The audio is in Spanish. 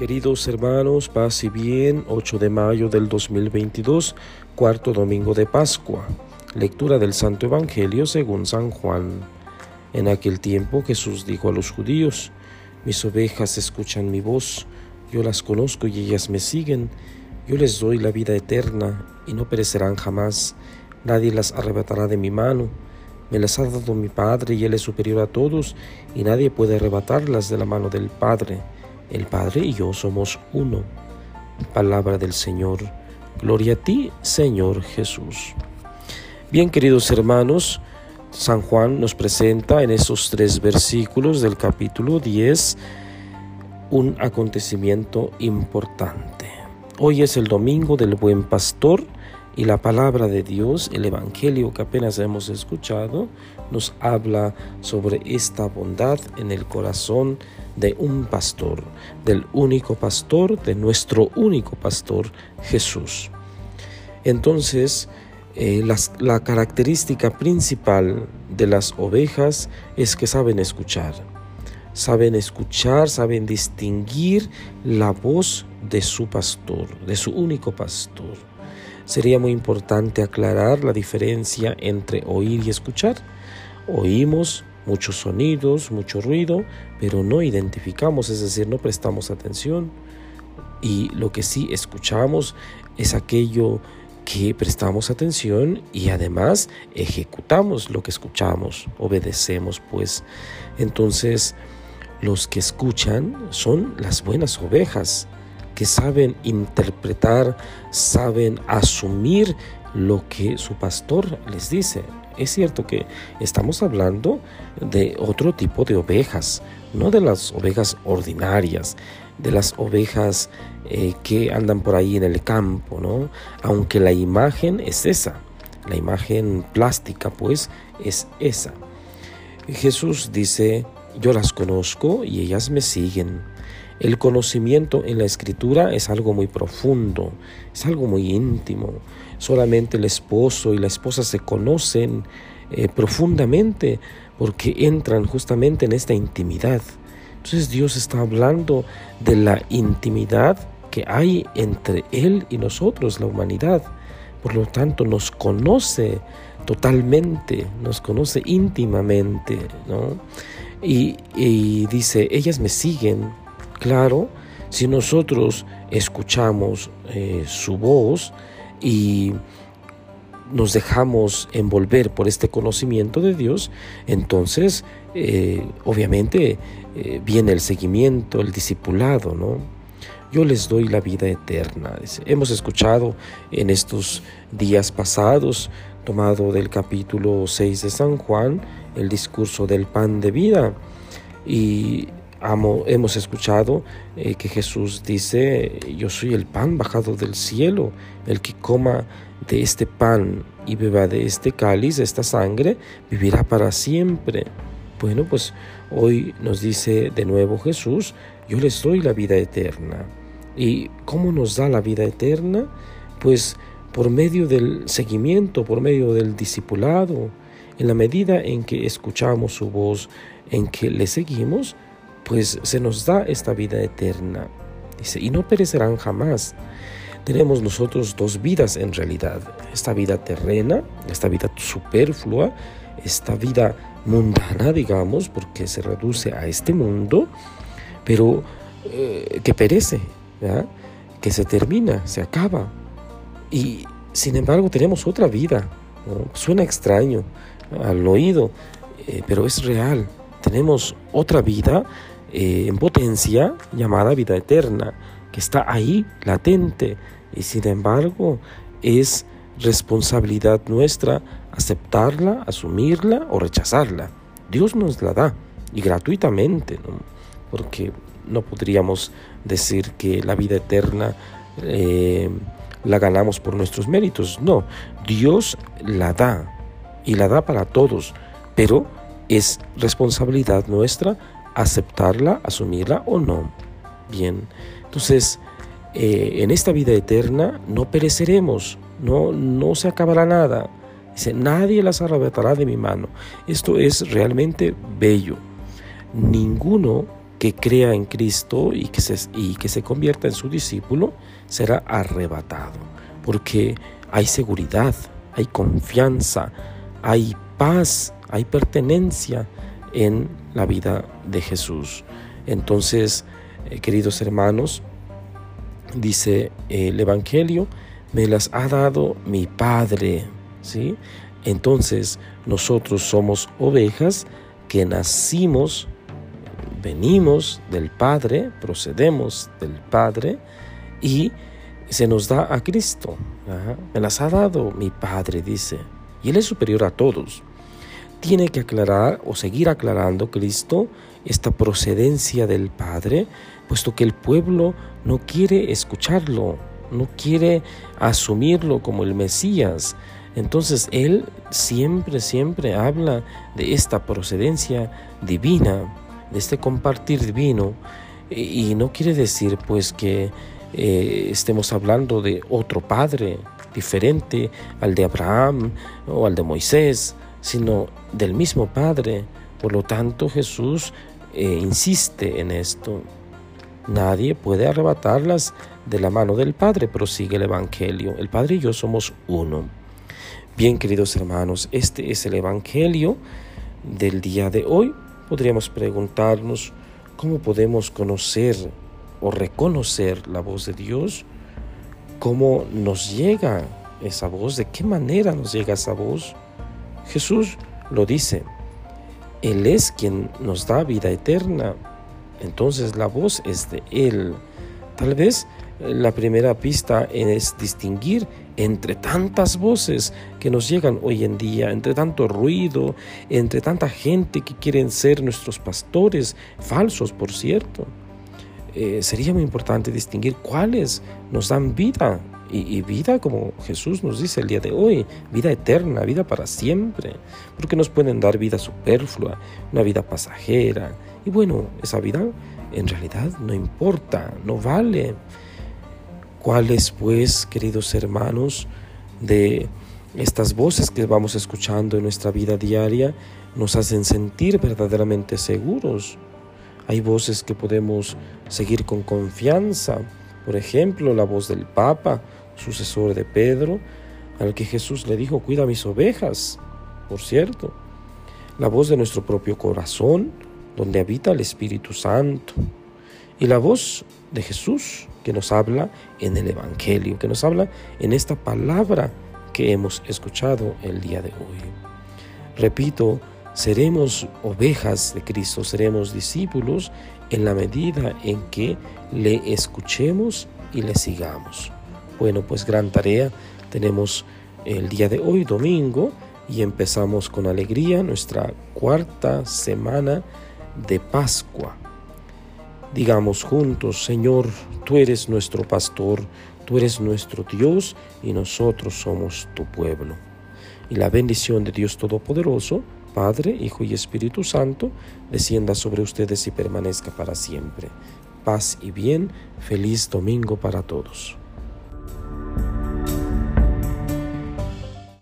Queridos hermanos, paz y bien, 8 de mayo del 2022, cuarto domingo de Pascua. Lectura del Santo Evangelio según San Juan. En aquel tiempo Jesús dijo a los judíos, mis ovejas escuchan mi voz, yo las conozco y ellas me siguen, yo les doy la vida eterna y no perecerán jamás, nadie las arrebatará de mi mano. Me las ha dado mi Padre y Él es superior a todos y nadie puede arrebatarlas de la mano del Padre. El Padre y yo somos uno. Palabra del Señor. Gloria a ti, Señor Jesús. Bien, queridos hermanos, San Juan nos presenta en esos tres versículos del capítulo 10 un acontecimiento importante. Hoy es el domingo del buen pastor y la palabra de Dios, el Evangelio que apenas hemos escuchado, nos habla sobre esta bondad en el corazón de un pastor, del único pastor, de nuestro único pastor, Jesús. Entonces, eh, la característica principal de las ovejas es que saben escuchar. Saben escuchar, saben distinguir la voz de su pastor, de su único pastor. Sería muy importante aclarar la diferencia entre oír y escuchar. Oímos muchos sonidos, mucho ruido, pero no identificamos, es decir, no prestamos atención. Y lo que sí escuchamos es aquello que prestamos atención y además ejecutamos lo que escuchamos, obedecemos pues. Entonces, los que escuchan son las buenas ovejas, que saben interpretar, saben asumir lo que su pastor les dice. Es cierto que estamos hablando de otro tipo de ovejas, no de las ovejas ordinarias, de las ovejas eh, que andan por ahí en el campo, ¿no? Aunque la imagen es esa, la imagen plástica pues es esa. Jesús dice, yo las conozco y ellas me siguen. El conocimiento en la escritura es algo muy profundo, es algo muy íntimo. Solamente el esposo y la esposa se conocen eh, profundamente porque entran justamente en esta intimidad. Entonces Dios está hablando de la intimidad que hay entre Él y nosotros, la humanidad. Por lo tanto, nos conoce totalmente, nos conoce íntimamente, ¿no? Y, y dice, ellas me siguen Claro, si nosotros escuchamos eh, su voz y nos dejamos envolver por este conocimiento de Dios, entonces eh, obviamente eh, viene el seguimiento, el discipulado, ¿no? Yo les doy la vida eterna. Hemos escuchado en estos días pasados, tomado del capítulo 6 de San Juan, el discurso del pan de vida. Y hemos escuchado eh, que Jesús dice, yo soy el pan bajado del cielo, el que coma de este pan y beba de este cáliz, esta sangre, vivirá para siempre. Bueno, pues hoy nos dice de nuevo Jesús, yo les doy la vida eterna. ¿Y cómo nos da la vida eterna? Pues por medio del seguimiento, por medio del discipulado, en la medida en que escuchamos su voz, en que le seguimos, pues se nos da esta vida eterna. Dice, y no perecerán jamás. Tenemos nosotros dos vidas en realidad. Esta vida terrena, esta vida superflua, esta vida mundana, digamos, porque se reduce a este mundo, pero eh, que perece, que se termina, se acaba. Y sin embargo tenemos otra vida. Suena extraño al oído, eh, pero es real. Tenemos otra vida eh, en potencia llamada vida eterna, que está ahí latente y sin embargo es responsabilidad nuestra aceptarla, asumirla o rechazarla. Dios nos la da y gratuitamente, porque no podríamos decir que la vida eterna eh, la ganamos por nuestros méritos. No, Dios la da y la da para todos, pero es responsabilidad nuestra aceptarla, asumirla o no. Bien, entonces eh, en esta vida eterna no pereceremos, no, no se acabará nada. Dice, nadie las arrebatará de mi mano. Esto es realmente bello. Ninguno que crea en Cristo y que, se, y que se convierta en su discípulo será arrebatado, porque hay seguridad, hay confianza, hay paz, hay pertenencia en la vida de Jesús. Entonces, eh, queridos hermanos, dice el Evangelio, me las ha dado mi Padre, ¿sí? Entonces, nosotros somos ovejas que nacimos, venimos del Padre, procedemos del Padre y se nos da a Cristo. Me las ha dado mi Padre, dice. Y Él es superior a todos. Tiene que aclarar o seguir aclarando Cristo esta procedencia del Padre, puesto que el pueblo no quiere escucharlo, no quiere asumirlo como el Mesías. Entonces Él siempre, siempre habla de esta procedencia divina, de este compartir divino, y no quiere decir pues que eh, estemos hablando de otro Padre diferente al de Abraham o al de Moisés, sino del mismo Padre. Por lo tanto, Jesús eh, insiste en esto. Nadie puede arrebatarlas de la mano del Padre, prosigue el Evangelio. El Padre y yo somos uno. Bien, queridos hermanos, este es el Evangelio del día de hoy. Podríamos preguntarnos cómo podemos conocer o reconocer la voz de Dios, cómo nos llega esa voz, de qué manera nos llega esa voz. Jesús lo dice, Él es quien nos da vida eterna, entonces la voz es de Él. Tal vez la primera pista es distinguir entre tantas voces que nos llegan hoy en día, entre tanto ruido, entre tanta gente que quieren ser nuestros pastores, falsos por cierto. Eh, sería muy importante distinguir cuáles nos dan vida y, vida como Jesús nos dice el día de hoy, vida eterna, vida para siempre, porque nos pueden dar vida superflua, una vida pasajera. Y bueno, esa vida en realidad no importa, no vale. ¿Cuáles pues, queridos hermanos, de estas voces que vamos escuchando en nuestra vida diaria nos hacen sentir verdaderamente seguros? Hay voces que podemos seguir con confianza, por ejemplo, la voz del Papa, sucesor de Pedro, al que Jesús le dijo, cuida mis ovejas, por cierto. La voz de nuestro propio corazón, donde habita el Espíritu Santo. Y la voz de Jesús, que nos habla en el Evangelio, que nos habla en esta palabra que hemos escuchado el día de hoy. Repito, seremos ovejas de Cristo, seremos discípulos en la medida en que le escuchemos y le sigamos. Bueno, pues gran tarea tenemos el día de hoy, domingo, y empezamos con alegría nuestra cuarta semana de Pascua. Digamos juntos, Señor, tú eres nuestro pastor, tú eres nuestro Dios y nosotros somos tu pueblo. Y la bendición de Dios Todopoderoso, Padre, Hijo y Espíritu Santo, descienda sobre ustedes y permanezca para siempre. Paz y bien, feliz domingo para todos.